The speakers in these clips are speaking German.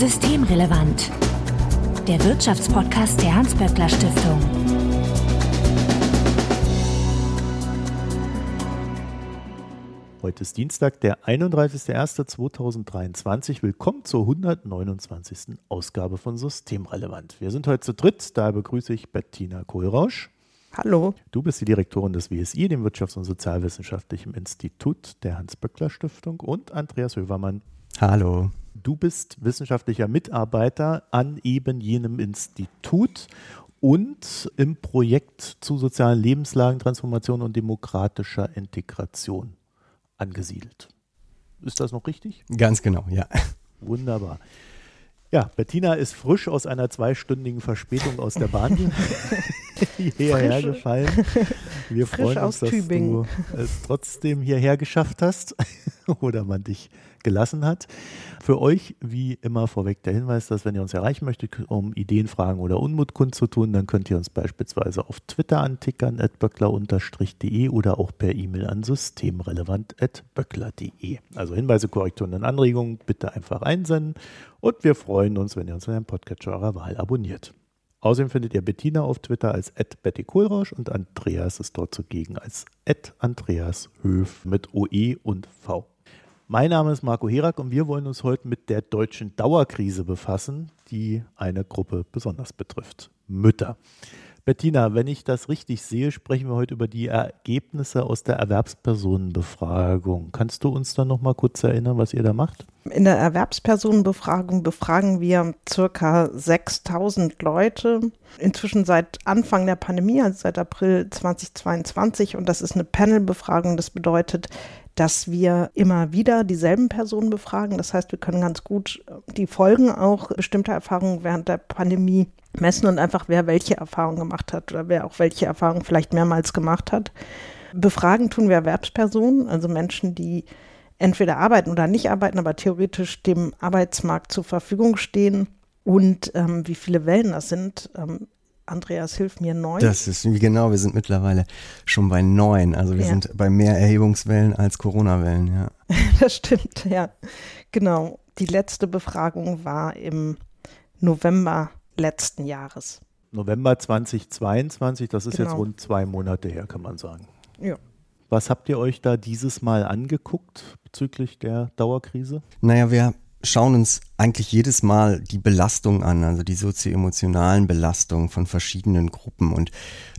Systemrelevant. Der Wirtschaftspodcast der Hans-Böckler Stiftung. Heute ist Dienstag, der 31.01.2023. Willkommen zur 129. Ausgabe von Systemrelevant. Wir sind heute zu dritt, da begrüße ich Bettina Kohlrausch. Hallo. Du bist die Direktorin des WSI, dem Wirtschafts- und Sozialwissenschaftlichen Institut der Hans-Böckler Stiftung und Andreas Hövermann. Hallo. Du bist wissenschaftlicher Mitarbeiter an eben jenem Institut und im Projekt zu sozialen Lebenslagen, Transformation und demokratischer Integration angesiedelt. Ist das noch richtig? Ganz genau, ja. Wunderbar. Ja, Bettina ist frisch aus einer zweistündigen Verspätung aus der Bahn hierher gefallen. Wir frisch freuen uns, dass Tübingen. du es trotzdem hierher geschafft hast oder man dich gelassen hat. Für euch, wie immer vorweg der Hinweis, dass wenn ihr uns erreichen möchtet, um Ideen, Fragen oder Unmut kundzutun, dann könnt ihr uns beispielsweise auf Twitter antickern, at böckler-de oder auch per E-Mail an systemrelevant.böckler.de. Also Hinweise, Korrekturen und Anregungen bitte einfach einsenden und wir freuen uns, wenn ihr uns in einem Podcatcher eurer Wahl abonniert. Außerdem findet ihr Bettina auf Twitter als Betty Kohlrausch und Andreas ist dort zugegen als Andreas Höf mit OE und V. Mein Name ist Marco Herak und wir wollen uns heute mit der deutschen Dauerkrise befassen, die eine Gruppe besonders betrifft. Mütter. Bettina, wenn ich das richtig sehe, sprechen wir heute über die Ergebnisse aus der Erwerbspersonenbefragung. Kannst du uns dann noch mal kurz erinnern, was ihr da macht? In der Erwerbspersonenbefragung befragen wir circa 6000 Leute. Inzwischen seit Anfang der Pandemie, also seit April 2022. Und das ist eine Panelbefragung. Das bedeutet, dass wir immer wieder dieselben Personen befragen. Das heißt, wir können ganz gut die Folgen auch bestimmter Erfahrungen während der Pandemie messen und einfach, wer welche Erfahrungen gemacht hat oder wer auch welche Erfahrungen vielleicht mehrmals gemacht hat. Befragen tun wir Erwerbspersonen, also Menschen, die entweder arbeiten oder nicht arbeiten, aber theoretisch dem Arbeitsmarkt zur Verfügung stehen. Und ähm, wie viele Wellen das sind, ähm, Andreas, hilf mir neun. Das ist genau, wir sind mittlerweile schon bei neun. Also wir ja. sind bei mehr Erhebungswellen als Corona-Wellen, ja. das stimmt, ja. Genau. Die letzte Befragung war im November letzten Jahres. November 2022, das ist genau. jetzt rund zwei Monate her, kann man sagen. Ja. Was habt ihr euch da dieses Mal angeguckt bezüglich der Dauerkrise? Naja, wir schauen uns eigentlich jedes Mal die Belastung an, also die sozioemotionalen Belastungen von verschiedenen Gruppen. Und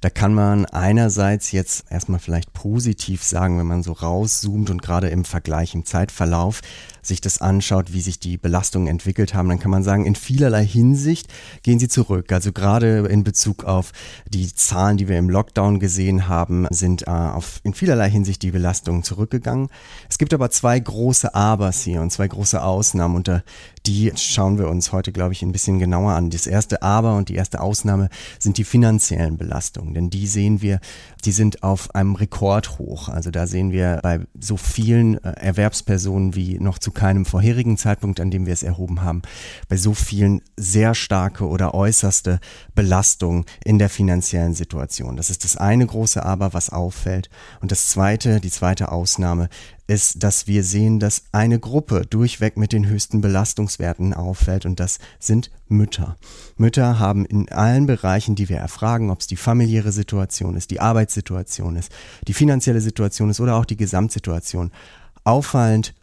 da kann man einerseits jetzt erstmal vielleicht positiv sagen, wenn man so rauszoomt und gerade im Vergleich im Zeitverlauf sich das anschaut, wie sich die Belastungen entwickelt haben, dann kann man sagen, in vielerlei Hinsicht gehen sie zurück. Also gerade in Bezug auf die Zahlen, die wir im Lockdown gesehen haben, sind äh, auf, in vielerlei Hinsicht die Belastungen zurückgegangen. Es gibt aber zwei große Abers hier und zwei große Ausnahmen, unter die schauen wir uns heute, glaube ich, ein bisschen genauer an. Das erste Aber und die erste Ausnahme sind die finanziellen Belastungen, denn die sehen wir, die sind auf einem Rekordhoch. Also da sehen wir bei so vielen äh, Erwerbspersonen wie noch zu keinem vorherigen Zeitpunkt, an dem wir es erhoben haben, bei so vielen sehr starke oder äußerste Belastungen in der finanziellen Situation. Das ist das eine große Aber, was auffällt. Und das zweite, die zweite Ausnahme ist, dass wir sehen, dass eine Gruppe durchweg mit den höchsten Belastungswerten auffällt und das sind Mütter. Mütter haben in allen Bereichen, die wir erfragen, ob es die familiäre Situation ist, die Arbeitssituation ist, die finanzielle Situation ist oder auch die Gesamtsituation, auffallend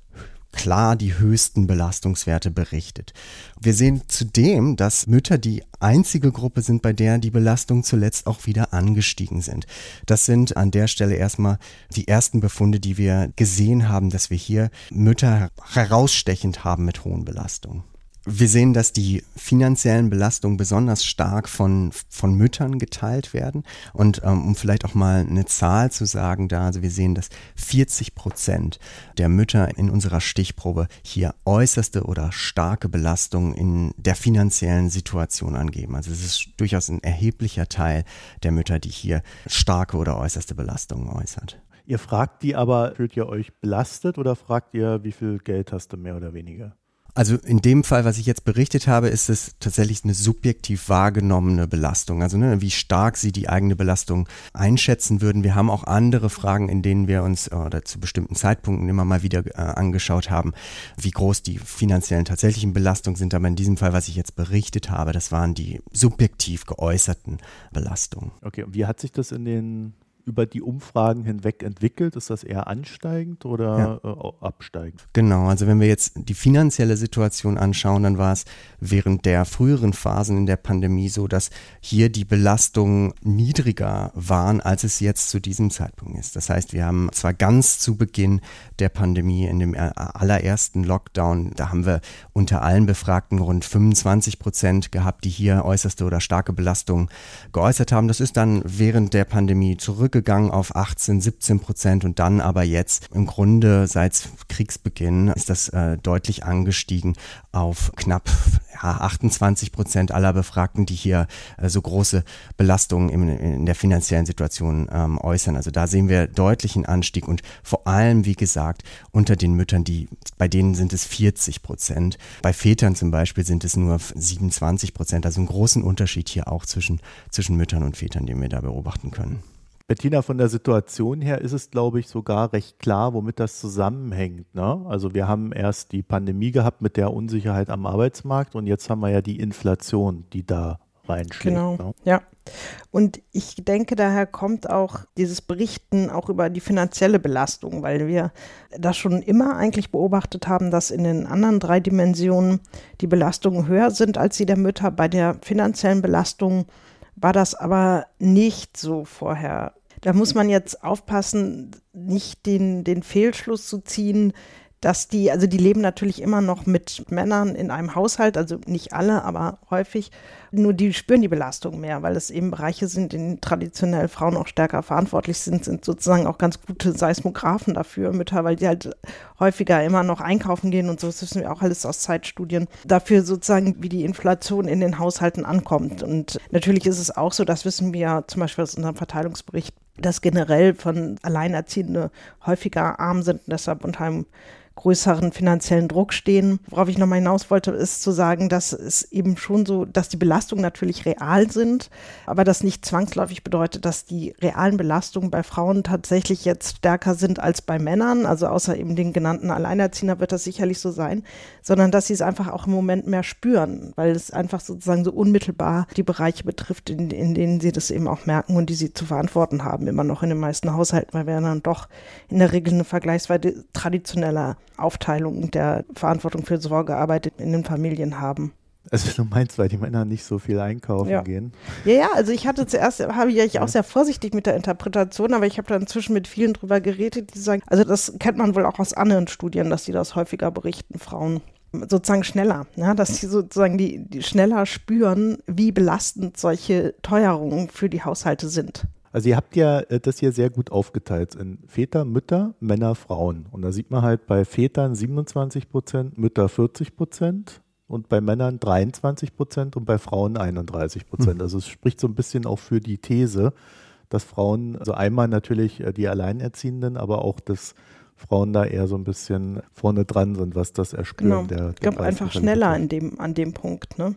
klar die höchsten Belastungswerte berichtet. Wir sehen zudem, dass Mütter die einzige Gruppe sind, bei der die Belastungen zuletzt auch wieder angestiegen sind. Das sind an der Stelle erstmal die ersten Befunde, die wir gesehen haben, dass wir hier Mütter herausstechend haben mit hohen Belastungen. Wir sehen, dass die finanziellen Belastungen besonders stark von, von Müttern geteilt werden. Und ähm, um vielleicht auch mal eine Zahl zu sagen, da, also wir sehen, dass 40 Prozent der Mütter in unserer Stichprobe hier äußerste oder starke Belastungen in der finanziellen Situation angeben. Also es ist durchaus ein erheblicher Teil der Mütter, die hier starke oder äußerste Belastungen äußert. Ihr fragt die aber, fühlt ihr euch belastet oder fragt ihr, wie viel Geld hast du mehr oder weniger? Also in dem Fall, was ich jetzt berichtet habe, ist es tatsächlich eine subjektiv wahrgenommene Belastung. Also ne, wie stark Sie die eigene Belastung einschätzen würden. Wir haben auch andere Fragen, in denen wir uns oder zu bestimmten Zeitpunkten immer mal wieder äh, angeschaut haben, wie groß die finanziellen tatsächlichen Belastungen sind. Aber in diesem Fall, was ich jetzt berichtet habe, das waren die subjektiv geäußerten Belastungen. Okay, und wie hat sich das in den über die Umfragen hinweg entwickelt? Ist das eher ansteigend oder ja. äh, absteigend? Genau, also wenn wir jetzt die finanzielle Situation anschauen, dann war es während der früheren Phasen in der Pandemie so, dass hier die Belastungen niedriger waren, als es jetzt zu diesem Zeitpunkt ist. Das heißt, wir haben zwar ganz zu Beginn der Pandemie, in dem allerersten Lockdown, da haben wir unter allen Befragten rund 25 Prozent gehabt, die hier äußerste oder starke Belastungen geäußert haben. Das ist dann während der Pandemie zurückgegangen zurückgegangen auf 18, 17 Prozent und dann aber jetzt im Grunde seit Kriegsbeginn ist das äh, deutlich angestiegen auf knapp ja, 28 Prozent aller Befragten, die hier äh, so große Belastungen in, in der finanziellen Situation ähm, äußern. Also da sehen wir deutlichen Anstieg und vor allem, wie gesagt, unter den Müttern, die, bei denen sind es 40 Prozent. Bei Vätern zum Beispiel sind es nur 27 Prozent. Also einen großen Unterschied hier auch zwischen, zwischen Müttern und Vätern, den wir da beobachten können. Bettina, von der Situation her ist es, glaube ich, sogar recht klar, womit das zusammenhängt. Ne? Also wir haben erst die Pandemie gehabt mit der Unsicherheit am Arbeitsmarkt und jetzt haben wir ja die Inflation, die da reinschlägt. Genau, ne? ja. Und ich denke, daher kommt auch dieses Berichten auch über die finanzielle Belastung, weil wir das schon immer eigentlich beobachtet haben, dass in den anderen drei Dimensionen die Belastungen höher sind als die der Mütter. Bei der finanziellen Belastung war das aber nicht so vorher da muss man jetzt aufpassen, nicht den, den Fehlschluss zu ziehen, dass die, also die leben natürlich immer noch mit Männern in einem Haushalt, also nicht alle, aber häufig. Nur die spüren die Belastung mehr, weil es eben Bereiche sind, in denen traditionell Frauen auch stärker verantwortlich sind, sind sozusagen auch ganz gute Seismographen dafür, Mütter, weil die halt häufiger immer noch einkaufen gehen und so, das wissen wir auch alles aus Zeitstudien, dafür sozusagen, wie die Inflation in den Haushalten ankommt. Und natürlich ist es auch so, das wissen wir zum Beispiel aus unserem Verteilungsbericht, dass generell von Alleinerziehende häufiger arm sind und deshalb unter einem größeren finanziellen Druck stehen. Worauf ich nochmal hinaus wollte, ist zu sagen, dass es eben schon so, dass die Belastungen natürlich real sind, aber das nicht zwangsläufig bedeutet, dass die realen Belastungen bei Frauen tatsächlich jetzt stärker sind als bei Männern. Also außer eben den genannten Alleinerziehender wird das sicherlich so sein, sondern dass sie es einfach auch im Moment mehr spüren, weil es einfach sozusagen so unmittelbar die Bereiche betrifft, in, in denen sie das eben auch merken und die sie zu verantworten haben, immer noch in den meisten Haushalten, weil wir dann doch in der Regel eine vergleichsweise traditioneller Aufteilung der Verantwortung für Sorgearbeit in den Familien haben. Also du meinst, weil die Männer nicht so viel einkaufen ja. gehen? Ja, ja, also ich hatte zuerst, habe ich ja auch sehr vorsichtig mit der Interpretation, aber ich habe da inzwischen mit vielen drüber geredet, die sagen, also das kennt man wohl auch aus anderen Studien, dass sie das häufiger berichten, Frauen sozusagen schneller, ja, dass sie sozusagen die, die schneller spüren, wie belastend solche Teuerungen für die Haushalte sind. Also ihr habt ja äh, das hier sehr gut aufgeteilt in Väter, Mütter, Männer, Frauen. Und da sieht man halt bei Vätern 27 Prozent, Mütter 40 Prozent und bei Männern 23 Prozent und bei Frauen 31 Prozent. Mhm. Also es spricht so ein bisschen auch für die These, dass Frauen, also einmal natürlich äh, die Alleinerziehenden, aber auch dass Frauen da eher so ein bisschen vorne dran sind, was das Erspüren genau. der, der Ich glaube einfach schneller an dem, an dem Punkt, ne?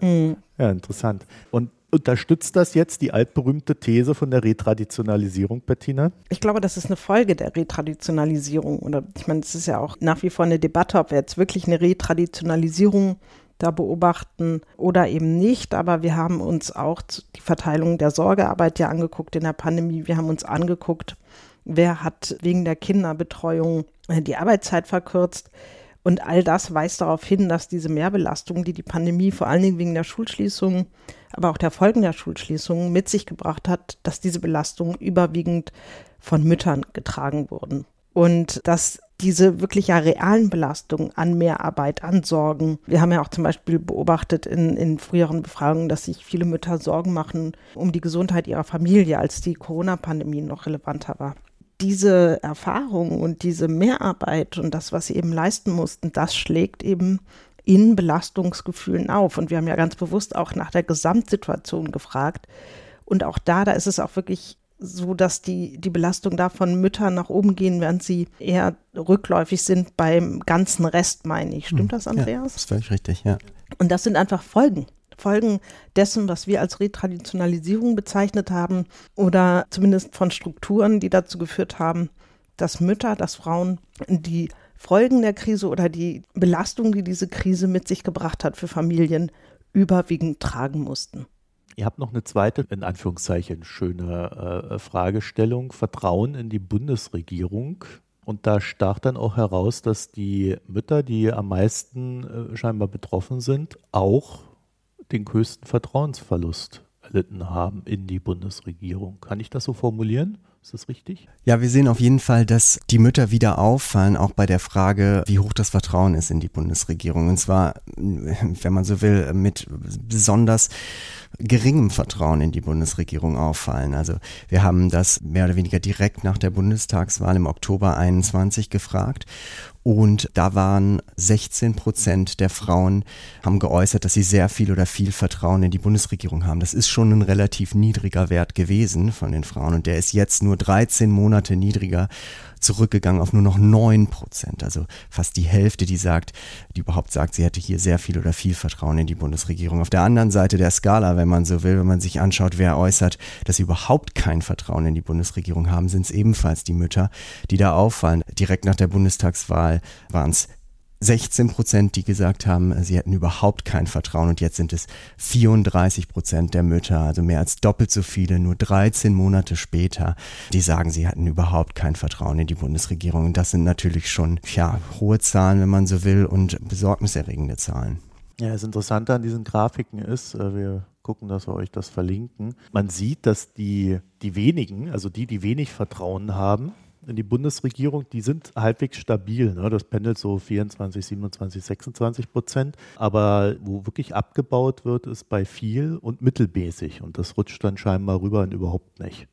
Mhm. Ja, interessant. Und Unterstützt das jetzt die altberühmte These von der Retraditionalisierung, Bettina? Ich glaube, das ist eine Folge der Retraditionalisierung. Oder ich meine, es ist ja auch nach wie vor eine Debatte, ob wir jetzt wirklich eine Retraditionalisierung da beobachten oder eben nicht. Aber wir haben uns auch die Verteilung der Sorgearbeit ja angeguckt in der Pandemie. Wir haben uns angeguckt, wer hat wegen der Kinderbetreuung äh, die Arbeitszeit verkürzt. Und all das weist darauf hin, dass diese Mehrbelastung, die die Pandemie vor allen Dingen wegen der Schulschließung, aber auch der Folgen der Schulschließung mit sich gebracht hat, dass diese Belastungen überwiegend von Müttern getragen wurden. Und dass diese wirklich ja realen Belastungen an Mehrarbeit, an Sorgen. Wir haben ja auch zum Beispiel beobachtet in, in früheren Befragungen, dass sich viele Mütter Sorgen machen um die Gesundheit ihrer Familie, als die Corona-Pandemie noch relevanter war diese Erfahrung und diese Mehrarbeit und das, was sie eben leisten mussten, das schlägt eben in Belastungsgefühlen auf. Und wir haben ja ganz bewusst auch nach der Gesamtsituation gefragt. Und auch da, da ist es auch wirklich so dass die, die Belastung da von Müttern nach oben gehen, während sie eher rückläufig sind beim ganzen Rest, meine ich. Stimmt hm. das, Andreas? Ja, das ist völlig richtig, ja. Und das sind einfach Folgen. Folgen dessen, was wir als Retraditionalisierung bezeichnet haben oder zumindest von Strukturen, die dazu geführt haben, dass Mütter, dass Frauen die Folgen der Krise oder die Belastung, die diese Krise mit sich gebracht hat für Familien, überwiegend tragen mussten. Ihr habt noch eine zweite, in Anführungszeichen, schöne äh, Fragestellung. Vertrauen in die Bundesregierung. Und da stach dann auch heraus, dass die Mütter, die am meisten äh, scheinbar betroffen sind, auch den größten Vertrauensverlust erlitten haben in die Bundesregierung. Kann ich das so formulieren? Ist das richtig? Ja, wir sehen auf jeden Fall, dass die Mütter wieder auffallen, auch bei der Frage, wie hoch das Vertrauen ist in die Bundesregierung. Und zwar, wenn man so will, mit besonders geringem Vertrauen in die Bundesregierung auffallen. Also wir haben das mehr oder weniger direkt nach der Bundestagswahl im Oktober 21 gefragt und da waren 16 Prozent der Frauen haben geäußert, dass sie sehr viel oder viel Vertrauen in die Bundesregierung haben. Das ist schon ein relativ niedriger Wert gewesen von den Frauen und der ist jetzt nur 13 Monate niedriger zurückgegangen auf nur noch 9 Prozent. Also fast die Hälfte, die sagt, die überhaupt sagt, sie hätte hier sehr viel oder viel Vertrauen in die Bundesregierung. Auf der anderen Seite der Skala, wenn man so will, wenn man sich anschaut, wer äußert, dass sie überhaupt kein Vertrauen in die Bundesregierung haben, sind es ebenfalls die Mütter, die da auffallen. Direkt nach der Bundestagswahl waren es 16 Prozent, die gesagt haben, sie hätten überhaupt kein Vertrauen und jetzt sind es 34 Prozent der Mütter, also mehr als doppelt so viele, nur 13 Monate später, die sagen, sie hatten überhaupt kein Vertrauen in die Bundesregierung. Und das sind natürlich schon, ja, hohe Zahlen, wenn man so will, und besorgniserregende Zahlen. Ja, das Interessante an diesen Grafiken ist, äh, wir gucken, dass wir euch das verlinken. Man sieht, dass die, die wenigen, also die, die wenig Vertrauen haben, in die Bundesregierung, die sind halbwegs stabil. Ne? Das pendelt so 24, 27, 26 Prozent. Aber wo wirklich abgebaut wird, ist bei viel und mittelmäßig. Und das rutscht dann scheinbar rüber und überhaupt nicht.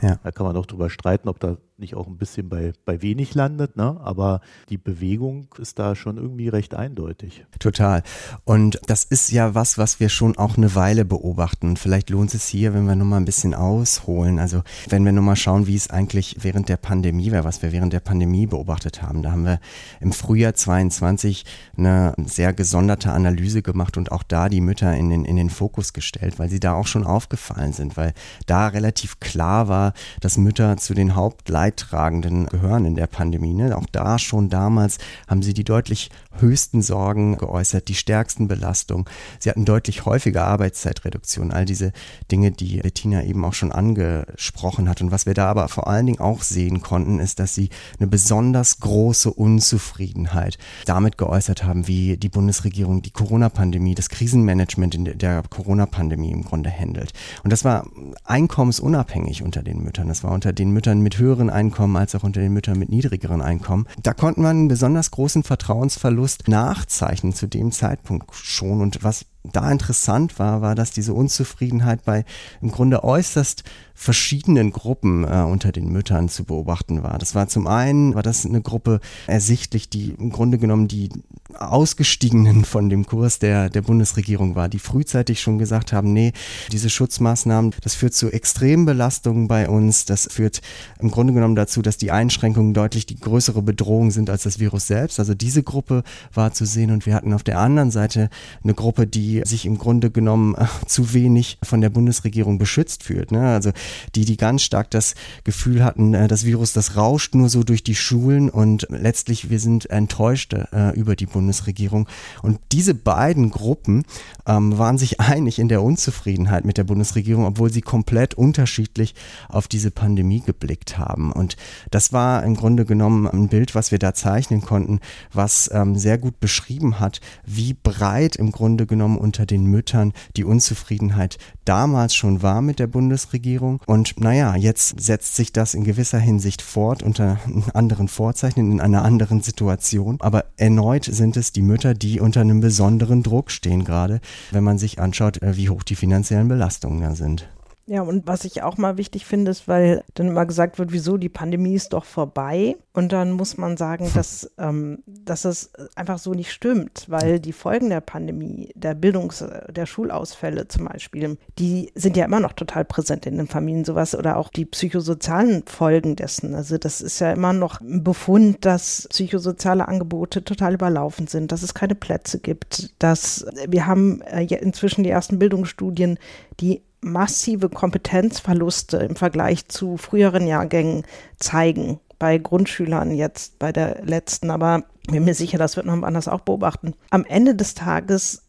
Ja. Da kann man auch drüber streiten, ob da nicht auch ein bisschen bei, bei wenig landet, ne? aber die Bewegung ist da schon irgendwie recht eindeutig. Total. Und das ist ja was, was wir schon auch eine Weile beobachten. Vielleicht lohnt es hier, wenn wir nochmal ein bisschen ausholen. Also wenn wir nochmal schauen, wie es eigentlich während der Pandemie war, was wir während der Pandemie beobachtet haben. Da haben wir im Frühjahr 22 eine sehr gesonderte Analyse gemacht und auch da die Mütter in den, in den Fokus gestellt, weil sie da auch schon aufgefallen sind, weil da relativ klar war, dass Mütter zu den Hauptleitern Leidtragenden gehören in der Pandemie. Ne? Auch da schon damals haben sie die deutlich höchsten Sorgen geäußert, die stärksten Belastungen. Sie hatten deutlich häufiger Arbeitszeitreduktion, all diese Dinge, die Bettina eben auch schon angesprochen hat. Und was wir da aber vor allen Dingen auch sehen konnten, ist, dass sie eine besonders große Unzufriedenheit damit geäußert haben, wie die Bundesregierung die Corona-Pandemie, das Krisenmanagement in der Corona-Pandemie im Grunde handelt. Und das war einkommensunabhängig unter den Müttern. Das war unter den Müttern mit höheren Einkommen als auch unter den Müttern mit niedrigeren Einkommen. Da konnte man einen besonders großen Vertrauensverlust nachzeichnen zu dem Zeitpunkt schon. Und was da interessant war, war, dass diese Unzufriedenheit bei im Grunde äußerst verschiedenen Gruppen äh, unter den Müttern zu beobachten war. Das war zum einen, war das eine Gruppe ersichtlich, die im Grunde genommen die Ausgestiegenen von dem Kurs der, der Bundesregierung war, die frühzeitig schon gesagt haben, nee, diese Schutzmaßnahmen, das führt zu extremen Belastungen bei uns, das führt im Grunde genommen dazu, dass die Einschränkungen deutlich die größere Bedrohung sind als das Virus selbst. Also diese Gruppe war zu sehen und wir hatten auf der anderen Seite eine Gruppe, die sich im Grunde genommen äh, zu wenig von der Bundesregierung beschützt fühlt. Ne? Also die, die ganz stark das Gefühl hatten, äh, das Virus, das rauscht nur so durch die Schulen und letztlich wir sind enttäuscht äh, über die Bundesregierung. Und diese beiden Gruppen ähm, waren sich einig in der Unzufriedenheit mit der Bundesregierung, obwohl sie komplett unterschiedlich auf diese Pandemie geblickt haben. Und das war im Grunde genommen ein Bild, was wir da zeichnen konnten, was ähm, sehr gut beschrieben hat, wie breit im Grunde genommen unter den Müttern die Unzufriedenheit damals schon war mit der Bundesregierung. Und naja, jetzt setzt sich das in gewisser Hinsicht fort unter anderen Vorzeichen, in einer anderen Situation. Aber erneut sind es die Mütter, die unter einem besonderen Druck stehen gerade, wenn man sich anschaut, äh, wie hoch die finanziellen Belastungen da sind. Ja, und was ich auch mal wichtig finde, ist, weil dann immer gesagt wird, wieso, die Pandemie ist doch vorbei. Und dann muss man sagen, dass, ähm, dass es einfach so nicht stimmt, weil die Folgen der Pandemie, der Bildungs-, der Schulausfälle zum Beispiel, die sind ja immer noch total präsent in den Familien, sowas oder auch die psychosozialen Folgen dessen. Also das ist ja immer noch ein Befund, dass psychosoziale Angebote total überlaufen sind, dass es keine Plätze gibt, dass wir haben äh, inzwischen die ersten Bildungsstudien, die massive Kompetenzverluste im Vergleich zu früheren Jahrgängen zeigen. Bei Grundschülern jetzt, bei der letzten, aber bin mir sicher, das wird man anders auch beobachten. Am Ende des Tages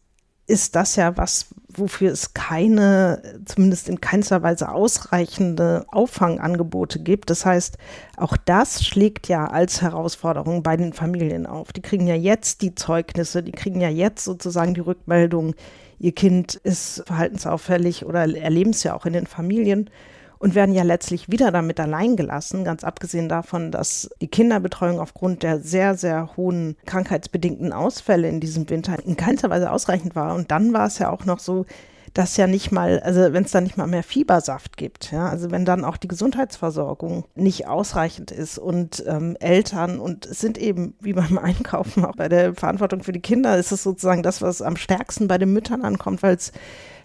ist das ja was, wofür es keine, zumindest in keinster Weise ausreichende Auffangangebote gibt. Das heißt, auch das schlägt ja als Herausforderung bei den Familien auf. Die kriegen ja jetzt die Zeugnisse, die kriegen ja jetzt sozusagen die Rückmeldung, ihr Kind ist verhaltensauffällig oder erleben es ja auch in den Familien und werden ja letztlich wieder damit allein gelassen, ganz abgesehen davon, dass die Kinderbetreuung aufgrund der sehr, sehr hohen krankheitsbedingten Ausfälle in diesem Winter in keinster Weise ausreichend war. Und dann war es ja auch noch so, dass ja nicht mal, also wenn es dann nicht mal mehr Fiebersaft gibt, ja, also wenn dann auch die Gesundheitsversorgung nicht ausreichend ist und ähm, Eltern und es sind eben wie beim Einkaufen auch bei der Verantwortung für die Kinder ist es sozusagen das, was am stärksten bei den Müttern ankommt, weil es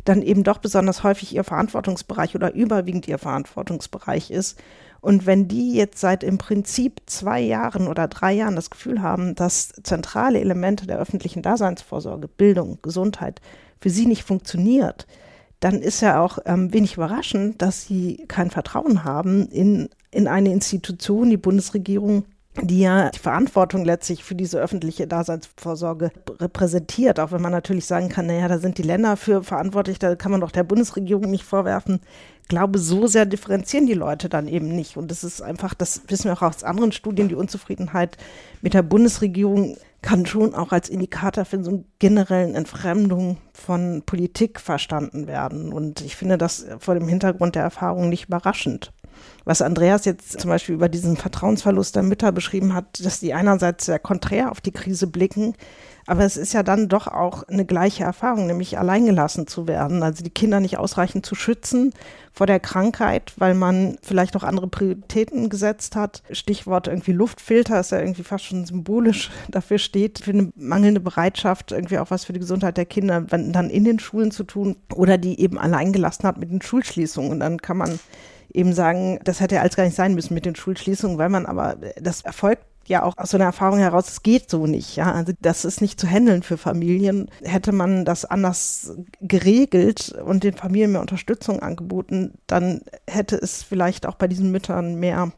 dann eben doch besonders häufig ihr Verantwortungsbereich oder überwiegend ihr Verantwortungsbereich ist. Und wenn die jetzt seit im Prinzip zwei Jahren oder drei Jahren das Gefühl haben, dass zentrale Elemente der öffentlichen Daseinsvorsorge, Bildung, Gesundheit für sie nicht funktioniert, dann ist ja auch ähm, wenig überraschend, dass sie kein Vertrauen haben in, in eine Institution, die Bundesregierung, die ja die Verantwortung letztlich für diese öffentliche Daseinsvorsorge repräsentiert, auch wenn man natürlich sagen kann, naja, da sind die Länder für verantwortlich, da kann man doch der Bundesregierung nicht vorwerfen. Ich glaube, so sehr differenzieren die Leute dann eben nicht. Und das ist einfach, das wissen wir auch aus anderen Studien, die Unzufriedenheit mit der Bundesregierung kann schon auch als Indikator für so eine generellen Entfremdung von Politik verstanden werden. Und ich finde das vor dem Hintergrund der Erfahrung nicht überraschend was Andreas jetzt zum Beispiel über diesen Vertrauensverlust der Mütter beschrieben hat, dass die einerseits sehr konträr auf die Krise blicken, aber es ist ja dann doch auch eine gleiche Erfahrung, nämlich alleingelassen zu werden. Also die Kinder nicht ausreichend zu schützen vor der Krankheit, weil man vielleicht auch andere Prioritäten gesetzt hat. Stichwort irgendwie Luftfilter ist ja irgendwie fast schon symbolisch dafür steht, für eine mangelnde Bereitschaft, irgendwie auch was für die Gesundheit der Kinder dann in den Schulen zu tun oder die eben alleingelassen hat mit den Schulschließungen. Und dann kann man eben sagen, das hätte ja alles gar nicht sein müssen mit den Schulschließungen, weil man aber, das erfolgt ja auch aus so einer Erfahrung heraus, es geht so nicht, ja. Also das ist nicht zu handeln für Familien. Hätte man das anders geregelt und den Familien mehr Unterstützung angeboten, dann hätte es vielleicht auch bei diesen Müttern mehr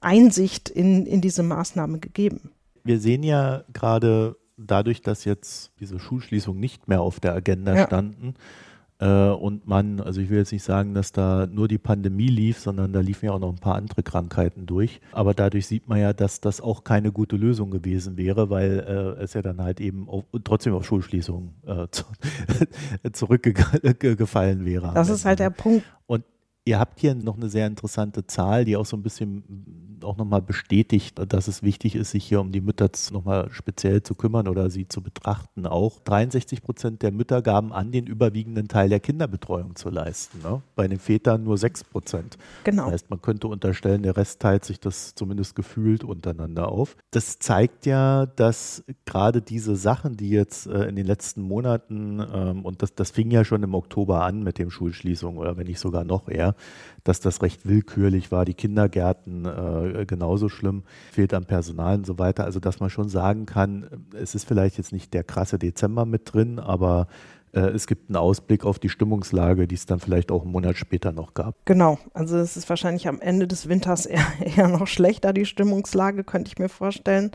Einsicht in, in diese Maßnahme gegeben. Wir sehen ja gerade dadurch, dass jetzt diese Schulschließungen nicht mehr auf der Agenda ja. standen, und man, also ich will jetzt nicht sagen, dass da nur die Pandemie lief, sondern da liefen ja auch noch ein paar andere Krankheiten durch. Aber dadurch sieht man ja, dass das auch keine gute Lösung gewesen wäre, weil äh, es ja dann halt eben auf, trotzdem auf Schulschließungen äh, zu, zurückgefallen wäre. Das ist halt der Punkt. Und Ihr habt hier noch eine sehr interessante Zahl, die auch so ein bisschen auch nochmal bestätigt, dass es wichtig ist, sich hier um die Mütter nochmal speziell zu kümmern oder sie zu betrachten. Auch 63 Prozent der Mütter gaben an, den überwiegenden Teil der Kinderbetreuung zu leisten. Ne? Bei den Vätern nur 6 Prozent. Genau. Das heißt, man könnte unterstellen, der Rest teilt sich das zumindest gefühlt untereinander auf. Das zeigt ja, dass gerade diese Sachen, die jetzt äh, in den letzten Monaten, ähm, und das, das fing ja schon im Oktober an mit dem Schulschließung oder wenn nicht sogar noch eher, dass das recht willkürlich war. Die Kindergärten äh, genauso schlimm, fehlt an Personal und so weiter. Also dass man schon sagen kann, es ist vielleicht jetzt nicht der krasse Dezember mit drin, aber äh, es gibt einen Ausblick auf die Stimmungslage, die es dann vielleicht auch einen Monat später noch gab. Genau, also es ist wahrscheinlich am Ende des Winters eher, eher noch schlechter, die Stimmungslage, könnte ich mir vorstellen.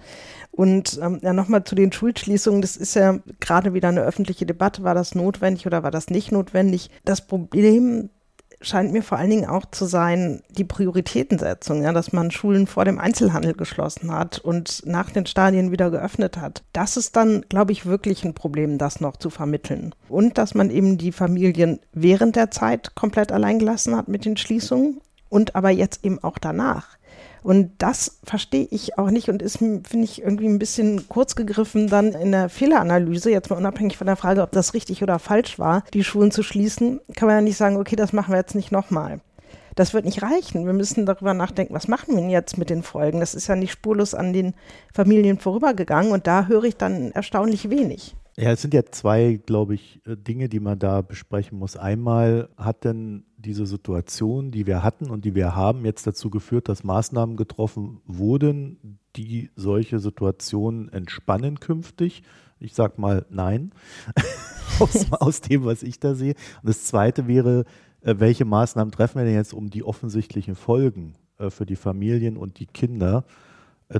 Und ähm, ja, nochmal zu den Schulschließungen, das ist ja gerade wieder eine öffentliche Debatte, war das notwendig oder war das nicht notwendig? Das Problem scheint mir vor allen Dingen auch zu sein, die Prioritätensetzung, ja, dass man Schulen vor dem Einzelhandel geschlossen hat und nach den Stadien wieder geöffnet hat. Das ist dann, glaube ich, wirklich ein Problem, das noch zu vermitteln. Und dass man eben die Familien während der Zeit komplett allein gelassen hat mit den Schließungen und aber jetzt eben auch danach. Und das verstehe ich auch nicht und ist, finde ich, irgendwie ein bisschen kurz gegriffen dann in der Fehleranalyse, jetzt mal unabhängig von der Frage, ob das richtig oder falsch war, die Schulen zu schließen, kann man ja nicht sagen, okay, das machen wir jetzt nicht nochmal. Das wird nicht reichen. Wir müssen darüber nachdenken, was machen wir denn jetzt mit den Folgen? Das ist ja nicht spurlos an den Familien vorübergegangen und da höre ich dann erstaunlich wenig. Ja, es sind ja zwei, glaube ich, äh, Dinge, die man da besprechen muss. Einmal hat denn diese Situation, die wir hatten und die wir haben, jetzt dazu geführt, dass Maßnahmen getroffen wurden, die solche Situationen entspannen künftig? Ich sage mal nein, aus, aus, dem, was ich da sehe. Und das Zweite wäre, äh, welche Maßnahmen treffen wir denn jetzt, um die offensichtlichen Folgen äh, für die Familien und die Kinder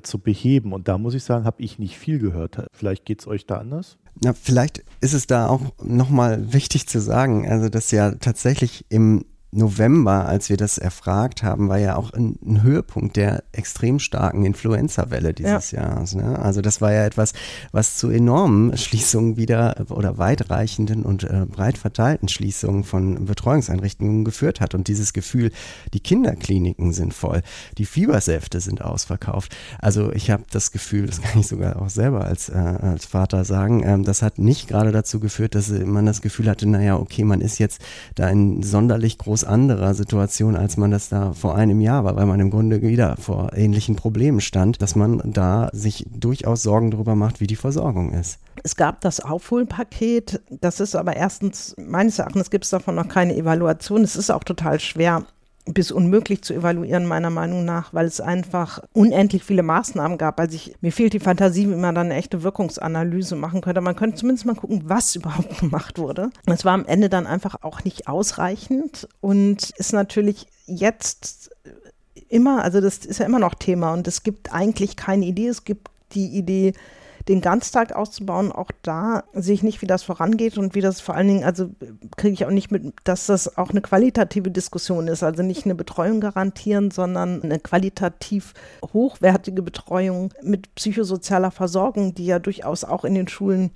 zu beheben? Und da muss ich sagen, habe ich nicht viel gehört. Vielleicht geht es euch da anders? Na, vielleicht ist es da auch nochmal wichtig zu sagen, also dass ja tatsächlich im November, als wir das erfragt haben, war ja auch ein, ein Höhepunkt der extrem starken Influenza-Welle dieses ja. Jahres. Ne? Also das war ja etwas, was zu enormen Schließungen wieder oder weitreichenden und äh, breit verteilten Schließungen von Betreuungseinrichtungen geführt hat. Und dieses Gefühl, die Kinderkliniken sind voll, die Fiebersäfte sind ausverkauft. Also ich habe das Gefühl, das kann ich sogar auch selber als, äh, als Vater sagen, ähm, das hat nicht gerade dazu geführt, dass man das Gefühl hatte, naja, okay, man ist jetzt da in sonderlich groß anderer Situation, als man das da vor einem Jahr war, weil man im Grunde wieder vor ähnlichen Problemen stand, dass man da sich durchaus Sorgen darüber macht, wie die Versorgung ist. Es gab das Aufholpaket, das ist aber erstens, meines Erachtens gibt es davon noch keine Evaluation. Es ist auch total schwer, bis unmöglich zu evaluieren, meiner Meinung nach, weil es einfach unendlich viele Maßnahmen gab. Also ich, mir fehlt die Fantasie, wie man dann eine echte Wirkungsanalyse machen könnte. Man könnte zumindest mal gucken, was überhaupt gemacht wurde. Es war am Ende dann einfach auch nicht ausreichend und ist natürlich jetzt immer, also das ist ja immer noch Thema und es gibt eigentlich keine Idee. Es gibt die Idee, den Ganztag auszubauen, auch da sehe ich nicht, wie das vorangeht und wie das vor allen Dingen, also kriege ich auch nicht mit, dass das auch eine qualitative Diskussion ist, also nicht eine Betreuung garantieren, sondern eine qualitativ hochwertige Betreuung mit psychosozialer Versorgung, die ja durchaus auch in den Schulen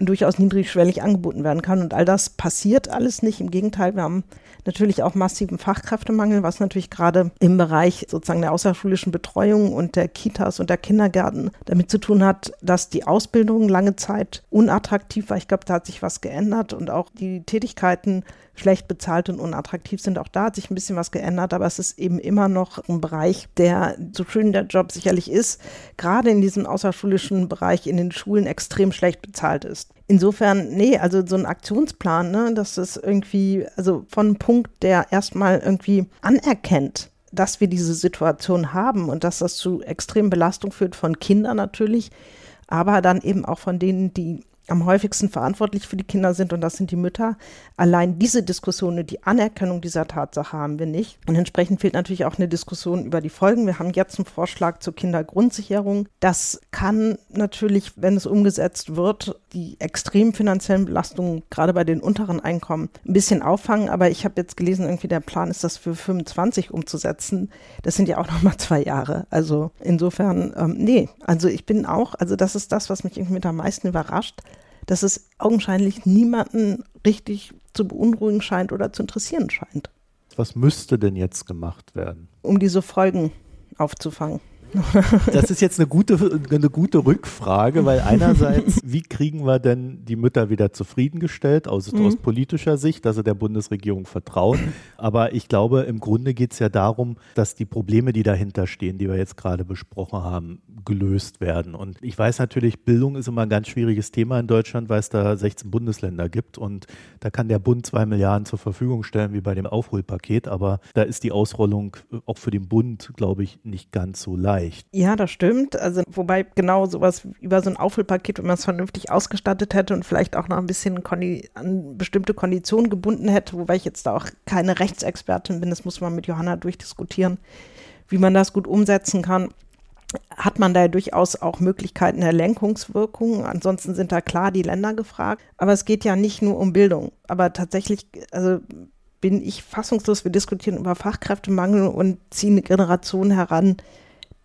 durchaus niedrigschwellig angeboten werden kann. Und all das passiert alles nicht. Im Gegenteil, wir haben natürlich auch massiven Fachkräftemangel, was natürlich gerade im Bereich sozusagen der außerschulischen Betreuung und der Kitas und der Kindergärten damit zu tun hat, dass die Ausbildung lange Zeit unattraktiv war. Ich glaube, da hat sich was geändert und auch die Tätigkeiten schlecht bezahlt und unattraktiv sind. Auch da hat sich ein bisschen was geändert, aber es ist eben immer noch ein Bereich, der, so schön der Job sicherlich ist, gerade in diesem außerschulischen Bereich in den Schulen extrem schlecht bezahlt ist. Insofern, nee, also so ein Aktionsplan, ne, das ist irgendwie, also von einem Punkt, der erstmal irgendwie anerkennt, dass wir diese Situation haben und dass das zu extremen Belastungen führt von Kindern natürlich, aber dann eben auch von denen, die am häufigsten verantwortlich für die Kinder sind und das sind die Mütter. Allein diese Diskussion, die Anerkennung dieser Tatsache haben wir nicht. Und entsprechend fehlt natürlich auch eine Diskussion über die Folgen. Wir haben jetzt einen Vorschlag zur Kindergrundsicherung. Das kann natürlich, wenn es umgesetzt wird, die extremen finanziellen Belastungen gerade bei den unteren Einkommen ein bisschen auffangen. Aber ich habe jetzt gelesen, irgendwie der Plan ist, das für 25 umzusetzen. Das sind ja auch noch mal zwei Jahre. Also insofern, ähm, nee, also ich bin auch, also das ist das, was mich irgendwie mit am meisten überrascht dass es augenscheinlich niemanden richtig zu beunruhigen scheint oder zu interessieren scheint. Was müsste denn jetzt gemacht werden? Um diese Folgen aufzufangen. Das ist jetzt eine gute, eine gute Rückfrage, weil einerseits, wie kriegen wir denn die Mütter wieder zufriedengestellt aus, mhm. aus politischer Sicht, dass sie der Bundesregierung vertrauen? Aber ich glaube, im Grunde geht es ja darum, dass die Probleme, die dahinter stehen, die wir jetzt gerade besprochen haben, gelöst werden. Und ich weiß natürlich, Bildung ist immer ein ganz schwieriges Thema in Deutschland, weil es da 16 Bundesländer gibt und da kann der Bund zwei Milliarden zur Verfügung stellen, wie bei dem Aufholpaket, aber da ist die Ausrollung auch für den Bund, glaube ich, nicht ganz so leicht erreicht. Ja, das stimmt. Also wobei genau sowas über so ein Aufholpaket, wenn man es vernünftig ausgestattet hätte und vielleicht auch noch ein bisschen an bestimmte Konditionen gebunden hätte, wobei ich jetzt da auch keine Rechtsexpertin bin, das muss man mit Johanna durchdiskutieren, wie man das gut umsetzen kann hat man da durchaus auch Möglichkeiten der Lenkungswirkung. Ansonsten sind da klar die Länder gefragt. Aber es geht ja nicht nur um Bildung. Aber tatsächlich, also bin ich fassungslos. Wir diskutieren über Fachkräftemangel und ziehen eine Generation heran,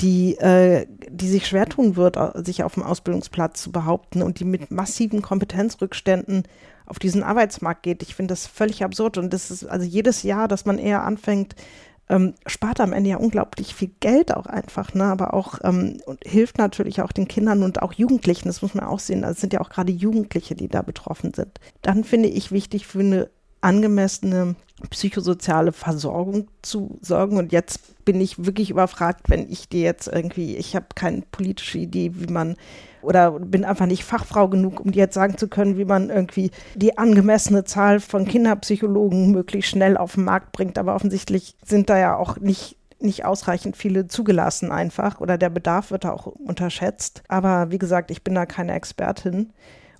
die, äh, die sich schwer tun wird, sich auf dem Ausbildungsplatz zu behaupten und die mit massiven Kompetenzrückständen auf diesen Arbeitsmarkt geht. Ich finde das völlig absurd und das ist also jedes Jahr, dass man eher anfängt, ähm, spart am Ende ja unglaublich viel Geld auch einfach, ne? aber auch ähm, und hilft natürlich auch den Kindern und auch Jugendlichen, das muss man auch sehen, also es sind ja auch gerade Jugendliche, die da betroffen sind. Dann finde ich wichtig für eine angemessene psychosoziale Versorgung zu sorgen. Und jetzt bin ich wirklich überfragt, wenn ich dir jetzt irgendwie, ich habe keine politische Idee, wie man oder bin einfach nicht Fachfrau genug, um dir jetzt sagen zu können, wie man irgendwie die angemessene Zahl von Kinderpsychologen möglichst schnell auf den Markt bringt. Aber offensichtlich sind da ja auch nicht nicht ausreichend viele zugelassen einfach oder der Bedarf wird da auch unterschätzt. Aber wie gesagt, ich bin da keine Expertin.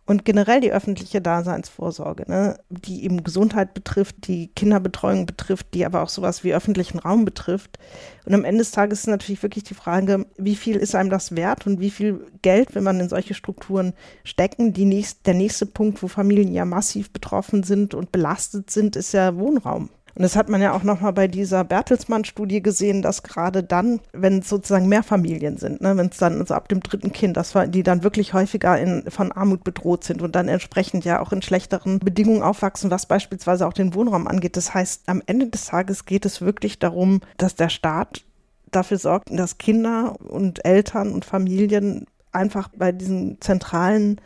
Und generell die öffentliche Daseinsvorsorge, ne, die eben Gesundheit betrifft, die Kinderbetreuung betrifft, die aber auch sowas wie öffentlichen Raum betrifft. Und am Ende des Tages ist natürlich wirklich die Frage, wie viel ist einem das wert und wie viel Geld will man in solche Strukturen stecken? Die nächst, der nächste Punkt, wo Familien ja massiv betroffen sind und belastet sind, ist ja Wohnraum. Und das hat man ja auch nochmal bei dieser Bertelsmann-Studie gesehen, dass gerade dann, wenn es sozusagen mehr Familien sind, ne, wenn es dann also ab dem dritten Kind, das war, die dann wirklich häufiger in, von Armut bedroht sind und dann entsprechend ja auch in schlechteren Bedingungen aufwachsen, was beispielsweise auch den Wohnraum angeht. Das heißt, am Ende des Tages geht es wirklich darum, dass der Staat dafür sorgt, dass Kinder und Eltern und Familien einfach bei diesen zentralen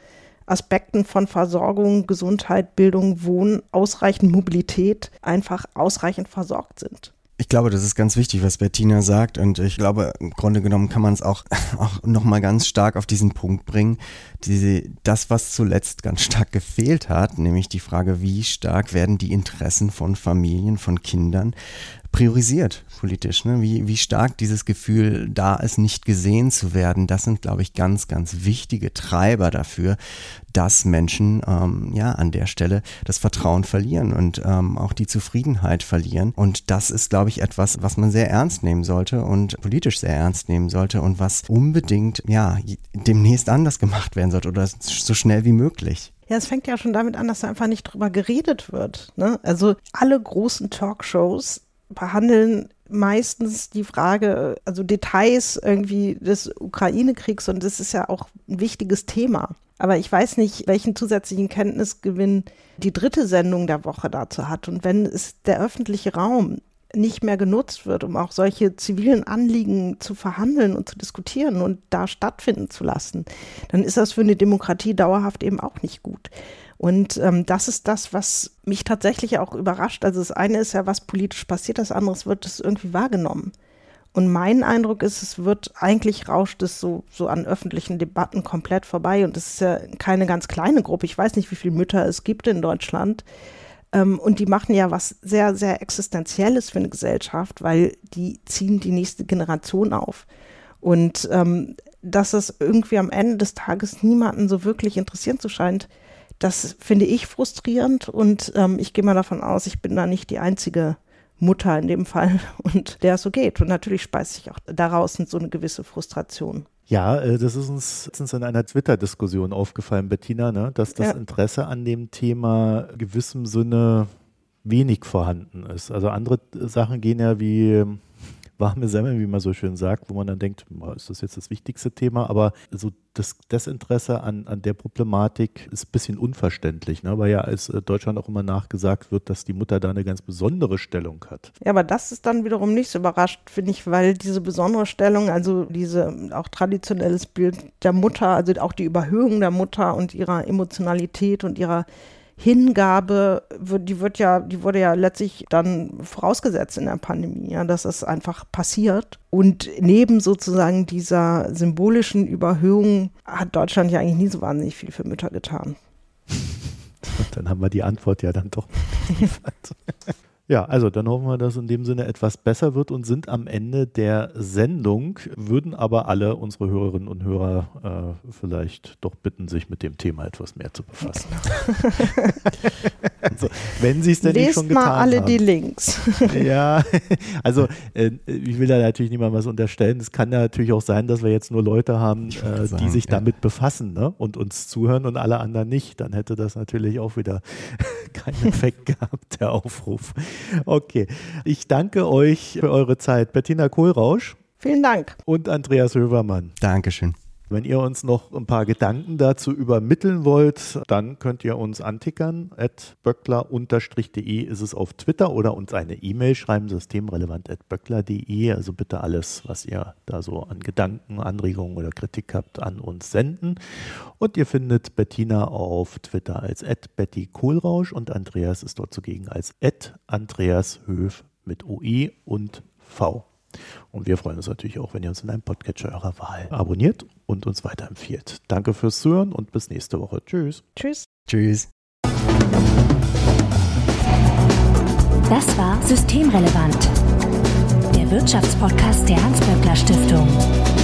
Aspekten von Versorgung, Gesundheit, Bildung, Wohnen, ausreichend Mobilität einfach ausreichend versorgt sind. Ich glaube, das ist ganz wichtig, was Bettina sagt. Und ich glaube, im Grunde genommen kann man es auch, auch nochmal ganz stark auf diesen Punkt bringen. Diese, das, was zuletzt ganz stark gefehlt hat, nämlich die Frage, wie stark werden die Interessen von Familien, von Kindern priorisiert politisch, ne? wie, wie stark dieses Gefühl da ist, nicht gesehen zu werden, das sind, glaube ich, ganz, ganz wichtige Treiber dafür, dass Menschen ähm, ja an der Stelle das Vertrauen verlieren und ähm, auch die Zufriedenheit verlieren. Und das ist, glaube ich, etwas, was man sehr ernst nehmen sollte und politisch sehr ernst nehmen sollte und was unbedingt ja demnächst anders gemacht werden sollte oder so schnell wie möglich. Ja, es fängt ja schon damit an, dass da einfach nicht drüber geredet wird. Ne? Also alle großen Talkshows behandeln meistens die Frage, also Details irgendwie des Ukraine-Kriegs und das ist ja auch ein wichtiges Thema. Aber ich weiß nicht, welchen zusätzlichen Kenntnisgewinn die dritte Sendung der Woche dazu hat. Und wenn es der öffentliche Raum nicht mehr genutzt wird, um auch solche zivilen Anliegen zu verhandeln und zu diskutieren und da stattfinden zu lassen, dann ist das für eine Demokratie dauerhaft eben auch nicht gut. Und ähm, das ist das, was mich tatsächlich auch überrascht. Also das eine ist ja, was politisch passiert, das andere wird es irgendwie wahrgenommen. Und mein Eindruck ist, es wird eigentlich rauscht es so, so an öffentlichen Debatten komplett vorbei. Und es ist ja keine ganz kleine Gruppe. Ich weiß nicht, wie viele Mütter es gibt in Deutschland. Ähm, und die machen ja was sehr, sehr Existenzielles für eine Gesellschaft, weil die ziehen die nächste Generation auf. Und ähm, dass es irgendwie am Ende des Tages niemanden so wirklich interessieren zu scheint, das finde ich frustrierend und ähm, ich gehe mal davon aus, ich bin da nicht die einzige Mutter in dem Fall und der es so geht. Und natürlich speist sich auch daraus so eine gewisse Frustration. Ja, äh, das ist uns, uns in einer Twitter-Diskussion aufgefallen, Bettina, ne? dass das ja. Interesse an dem Thema gewissem Sinne wenig vorhanden ist. Also andere Sachen gehen ja wie warme Semmeln, wie man so schön sagt, wo man dann denkt, ist das jetzt das wichtigste Thema? Aber so das Desinteresse an, an der Problematik ist ein bisschen unverständlich, ne? weil ja als äh, Deutschland auch immer nachgesagt wird, dass die Mutter da eine ganz besondere Stellung hat. Ja, aber das ist dann wiederum nicht so überrascht, finde ich, weil diese besondere Stellung, also diese auch traditionelles Bild der Mutter, also auch die Überhöhung der Mutter und ihrer Emotionalität und ihrer Hingabe, die wird ja, die wurde ja letztlich dann vorausgesetzt in der Pandemie, ja, dass es einfach passiert. Und neben sozusagen dieser symbolischen Überhöhung hat Deutschland ja eigentlich nie so wahnsinnig viel für Mütter getan. Und dann haben wir die Antwort ja dann doch. Ja, also dann hoffen wir, dass in dem Sinne etwas besser wird und sind am Ende der Sendung, würden aber alle unsere Hörerinnen und Hörer äh, vielleicht doch bitten, sich mit dem Thema etwas mehr zu befassen. also, wenn sie es denn Lest nicht schon getan haben. mal alle haben. die Links. ja, also äh, ich will da natürlich niemandem was unterstellen. Es kann ja natürlich auch sein, dass wir jetzt nur Leute haben, äh, sagen, die sich ja. damit befassen ne? und uns zuhören und alle anderen nicht. Dann hätte das natürlich auch wieder keinen Effekt gehabt, der Aufruf. Okay. Ich danke euch für eure Zeit. Bettina Kohlrausch. Vielen Dank. Und Andreas Hövermann. Dankeschön. Wenn ihr uns noch ein paar Gedanken dazu übermitteln wollt, dann könnt ihr uns antickern. At böckler-de ist es auf Twitter oder uns eine E-Mail schreiben, systemrelevant at böckler.de. Also bitte alles, was ihr da so an Gedanken, Anregungen oder Kritik habt, an uns senden. Und ihr findet Bettina auf Twitter als at Betty Kohlrausch und Andreas ist dort zugegen als at Andreas Höf mit OE und V. Und wir freuen uns natürlich auch, wenn ihr uns in einem Podcatcher eurer Wahl abonniert und uns weiterempfiehlt. Danke fürs Zuhören und bis nächste Woche. Tschüss. Tschüss. Tschüss. Das war Systemrelevant, der Wirtschaftspodcast der Hans-Böckler Stiftung.